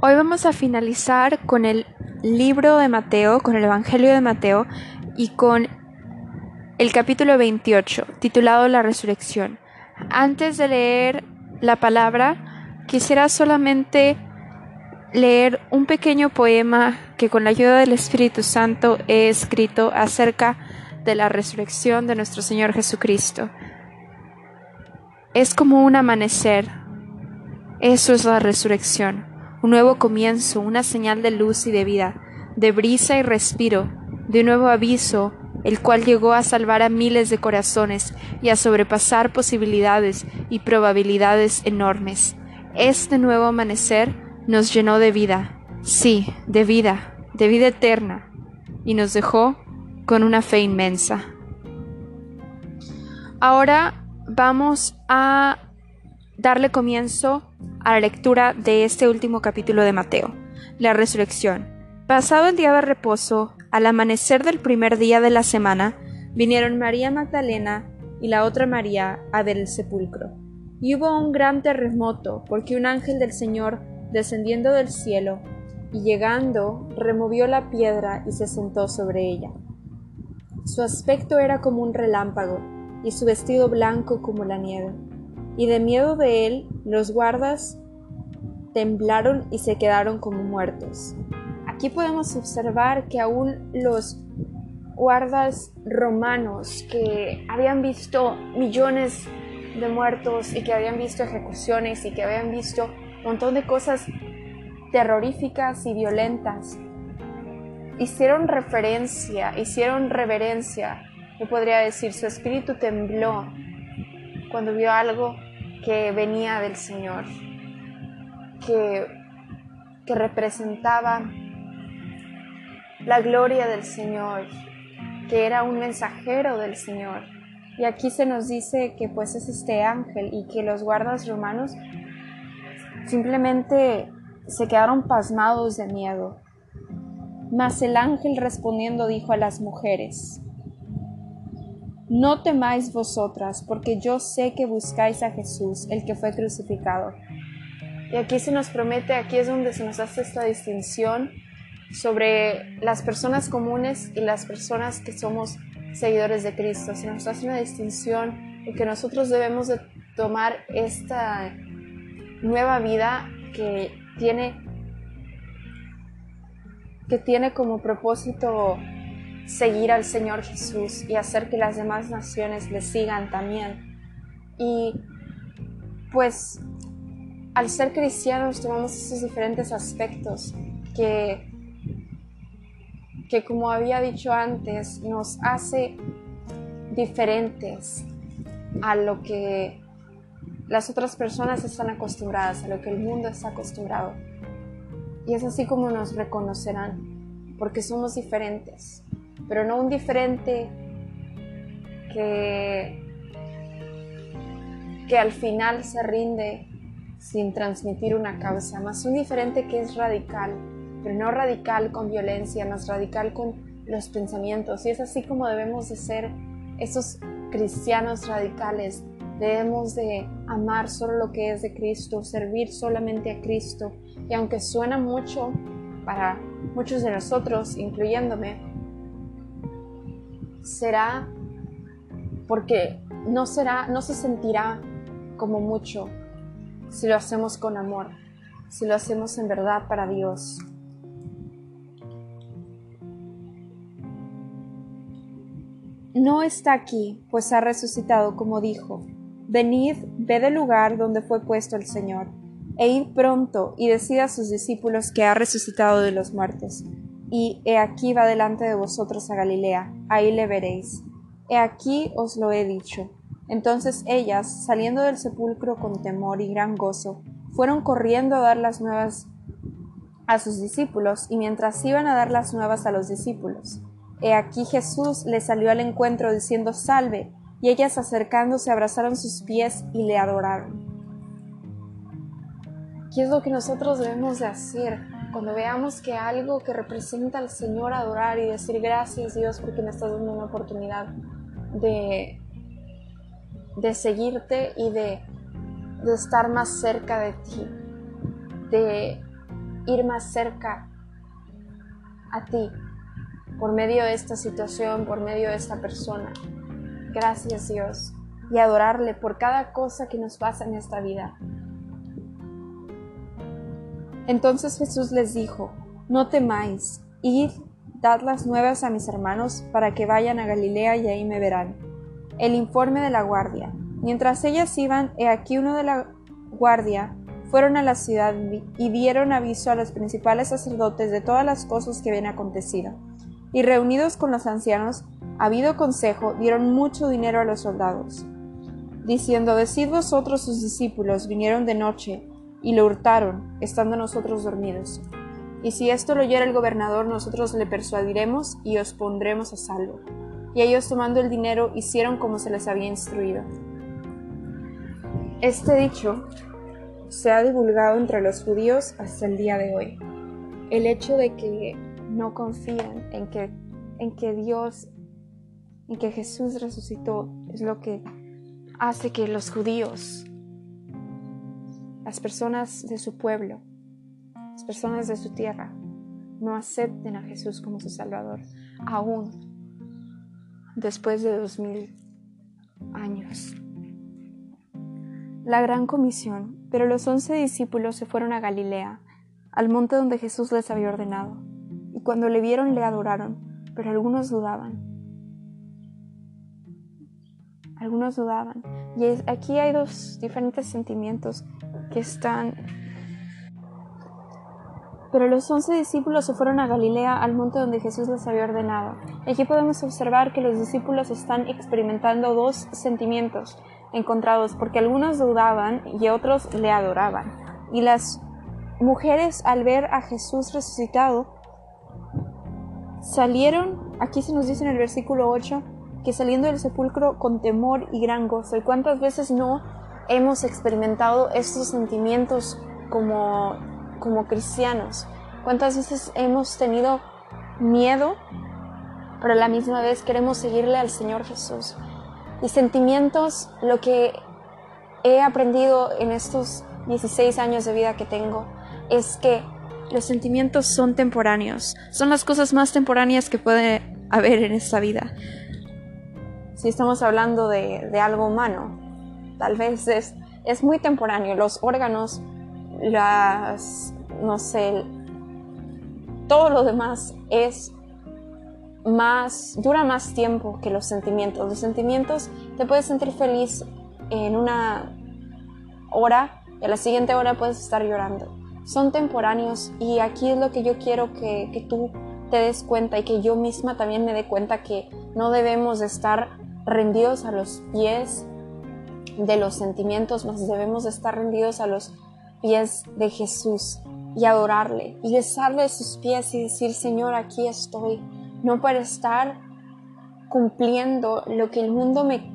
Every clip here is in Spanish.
Hoy vamos a finalizar con el libro de Mateo, con el Evangelio de Mateo y con el capítulo 28, titulado La Resurrección. Antes de leer la palabra, quisiera solamente leer un pequeño poema que con la ayuda del Espíritu Santo he escrito acerca de la resurrección de nuestro Señor Jesucristo. Es como un amanecer. Eso es la resurrección un nuevo comienzo, una señal de luz y de vida, de brisa y respiro, de un nuevo aviso, el cual llegó a salvar a miles de corazones y a sobrepasar posibilidades y probabilidades enormes. Este nuevo amanecer nos llenó de vida, sí, de vida, de vida eterna, y nos dejó con una fe inmensa. Ahora vamos a darle comienzo a la lectura de este último capítulo de Mateo, la resurrección. Pasado el día de reposo, al amanecer del primer día de la semana, vinieron María Magdalena y la otra María a ver el sepulcro. Y hubo un gran terremoto, porque un ángel del Señor, descendiendo del cielo, y llegando, removió la piedra y se sentó sobre ella. Su aspecto era como un relámpago, y su vestido blanco como la nieve y de miedo de él los guardas temblaron y se quedaron como muertos. Aquí podemos observar que aún los guardas romanos que habían visto millones de muertos y que habían visto ejecuciones y que habían visto un montón de cosas terroríficas y violentas, hicieron referencia, hicieron reverencia, yo podría decir, su espíritu tembló cuando vio algo que venía del Señor, que, que representaba la gloria del Señor, que era un mensajero del Señor. Y aquí se nos dice que pues es este ángel y que los guardas romanos simplemente se quedaron pasmados de miedo. Mas el ángel respondiendo dijo a las mujeres, no temáis vosotras, porque yo sé que buscáis a Jesús, el que fue crucificado. Y aquí se nos promete, aquí es donde se nos hace esta distinción sobre las personas comunes y las personas que somos seguidores de Cristo. Se nos hace una distinción de que nosotros debemos de tomar esta nueva vida que tiene que tiene como propósito seguir al Señor Jesús y hacer que las demás naciones le sigan también. Y pues al ser cristianos tomamos esos diferentes aspectos que, que como había dicho antes, nos hace diferentes a lo que las otras personas están acostumbradas, a lo que el mundo está acostumbrado. Y es así como nos reconocerán, porque somos diferentes pero no un diferente que, que al final se rinde sin transmitir una causa, más un diferente que es radical, pero no radical con violencia, más radical con los pensamientos. Y es así como debemos de ser esos cristianos radicales. Debemos de amar solo lo que es de Cristo, servir solamente a Cristo. Y aunque suena mucho para muchos de nosotros, incluyéndome, será porque no será, no se sentirá como mucho si lo hacemos con amor, si lo hacemos en verdad para Dios. No está aquí, pues ha resucitado como dijo. Venid, ved el lugar donde fue puesto el Señor, e id pronto y decid a sus discípulos que ha resucitado de los muertos y he aquí va delante de vosotros a Galilea, ahí le veréis. He aquí os lo he dicho. Entonces ellas, saliendo del sepulcro con temor y gran gozo, fueron corriendo a dar las nuevas a sus discípulos, y mientras iban a dar las nuevas a los discípulos, he aquí Jesús les salió al encuentro diciendo Salve, y ellas acercándose abrazaron sus pies y le adoraron. ¿Qué es lo que nosotros debemos de hacer? Cuando veamos que algo que representa al Señor adorar y decir gracias Dios porque me estás dando una oportunidad de, de seguirte y de, de estar más cerca de ti, de ir más cerca a ti por medio de esta situación, por medio de esta persona. Gracias Dios. Y adorarle por cada cosa que nos pasa en esta vida. Entonces Jesús les dijo, no temáis, id, dad las nuevas a mis hermanos para que vayan a Galilea y ahí me verán. El informe de la guardia. Mientras ellas iban, he aquí uno de la guardia fueron a la ciudad y dieron aviso a los principales sacerdotes de todas las cosas que habían acontecido. Y reunidos con los ancianos, habido consejo, dieron mucho dinero a los soldados, diciendo, Decid vosotros sus discípulos, vinieron de noche, y lo hurtaron, estando nosotros dormidos. Y si esto lo oyera el gobernador, nosotros le persuadiremos y os pondremos a salvo. Y ellos tomando el dinero hicieron como se les había instruido. Este dicho se ha divulgado entre los judíos hasta el día de hoy. El hecho de que no confían en que, en que Dios, en que Jesús resucitó, es lo que hace que los judíos, las personas de su pueblo, las personas de su tierra, no acepten a Jesús como su Salvador, aún después de dos mil años la gran comisión, pero los once discípulos se fueron a Galilea, al monte donde Jesús les había ordenado, y cuando le vieron le adoraron, pero algunos dudaban. Algunos dudaban. Y aquí hay dos diferentes sentimientos que están... Pero los once discípulos se fueron a Galilea, al monte donde Jesús les había ordenado. Aquí podemos observar que los discípulos están experimentando dos sentimientos encontrados porque algunos dudaban y otros le adoraban. Y las mujeres al ver a Jesús resucitado salieron, aquí se nos dice en el versículo 8, que saliendo del sepulcro con temor y gran gozo. ¿Y cuántas veces no hemos experimentado estos sentimientos como, como cristianos? ¿Cuántas veces hemos tenido miedo, pero a la misma vez queremos seguirle al Señor Jesús? Y sentimientos, lo que he aprendido en estos 16 años de vida que tengo, es que los sentimientos son temporáneos, son las cosas más temporáneas que puede haber en esta vida. Si estamos hablando de, de algo humano, tal vez es, es muy temporáneo, los órganos, las, no sé, todo lo demás es más, dura más tiempo que los sentimientos. Los sentimientos te puedes sentir feliz en una hora y a la siguiente hora puedes estar llorando. Son temporáneos y aquí es lo que yo quiero que, que tú te des cuenta y que yo misma también me dé cuenta que no debemos de estar rendidos a los pies de los sentimientos, más debemos de estar rendidos a los pies de Jesús y adorarle y besarle sus pies y decir, Señor, aquí estoy no para estar cumpliendo lo que el mundo me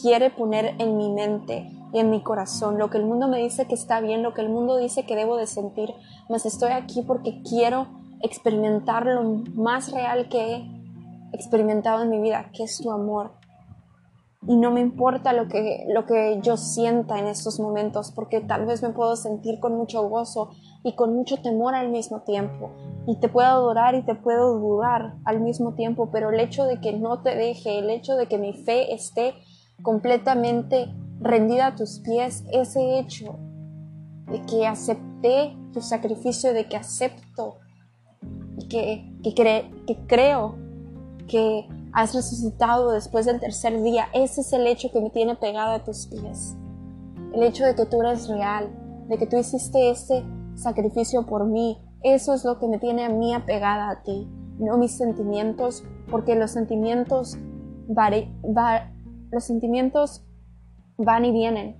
quiere poner en mi mente y en mi corazón, lo que el mundo me dice que está bien, lo que el mundo dice que debo de sentir, mas estoy aquí porque quiero experimentar lo más real que he experimentado en mi vida, que es tu amor. Y no me importa lo que, lo que yo sienta en estos momentos, porque tal vez me puedo sentir con mucho gozo y con mucho temor al mismo tiempo. Y te puedo adorar y te puedo dudar al mismo tiempo, pero el hecho de que no te deje, el hecho de que mi fe esté completamente rendida a tus pies, ese hecho de que acepté tu sacrificio, de que acepto que, que, que creo que has resucitado después del tercer día, ese es el hecho que me tiene pegado a tus pies. El hecho de que tú eres real, de que tú hiciste ese sacrificio por mí. Eso es lo que me tiene a mí apegada a ti, no mis sentimientos, porque los sentimientos, los sentimientos van y vienen.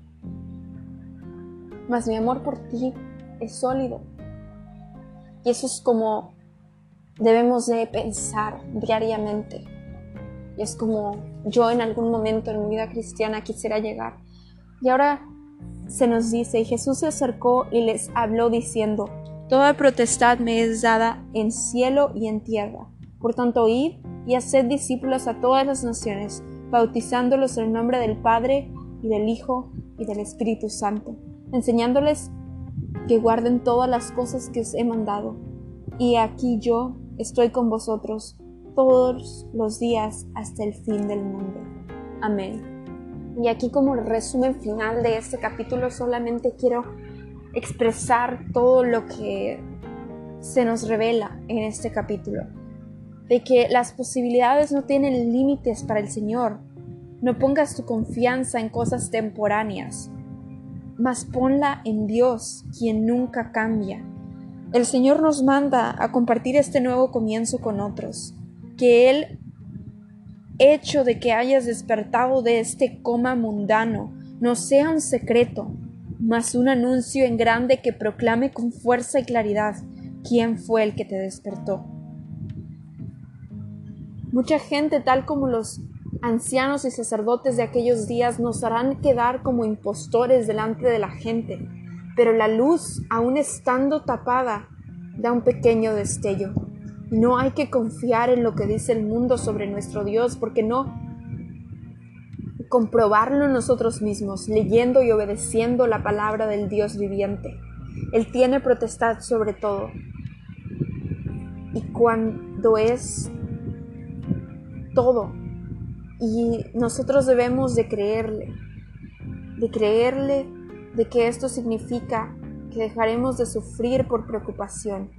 Mas mi amor por ti es sólido. Y eso es como debemos de pensar diariamente. Es como yo en algún momento en mi vida cristiana quisiera llegar. Y ahora se nos dice, y Jesús se acercó y les habló diciendo, Toda protestad me es dada en cielo y en tierra. Por tanto, id y haced discípulos a todas las naciones, bautizándolos en el nombre del Padre y del Hijo y del Espíritu Santo, enseñándoles que guarden todas las cosas que os he mandado. Y aquí yo estoy con vosotros todos los días hasta el fin del mundo. Amén. Y aquí como resumen final de este capítulo solamente quiero expresar todo lo que se nos revela en este capítulo. De que las posibilidades no tienen límites para el Señor. No pongas tu confianza en cosas temporáneas, mas ponla en Dios, quien nunca cambia. El Señor nos manda a compartir este nuevo comienzo con otros, que el hecho de que hayas despertado de este coma mundano no sea un secreto, mas un anuncio en grande que proclame con fuerza y claridad quién fue el que te despertó. Mucha gente, tal como los ancianos y sacerdotes de aquellos días, nos harán quedar como impostores delante de la gente, pero la luz, aun estando tapada, da un pequeño destello. No hay que confiar en lo que dice el mundo sobre nuestro Dios, porque no comprobarlo nosotros mismos, leyendo y obedeciendo la palabra del Dios viviente. Él tiene protestad sobre todo. Y cuando es todo, y nosotros debemos de creerle, de creerle de que esto significa que dejaremos de sufrir por preocupación,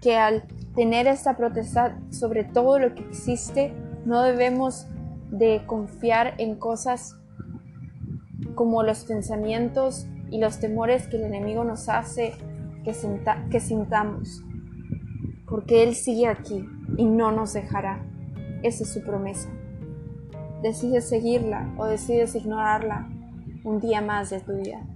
que al tener esta protesta sobre todo lo que existe, no debemos de confiar en cosas como los pensamientos y los temores que el enemigo nos hace que, que sintamos, porque Él sigue aquí y no nos dejará. Esa es su promesa. Decides seguirla o decides ignorarla un día más de tu vida.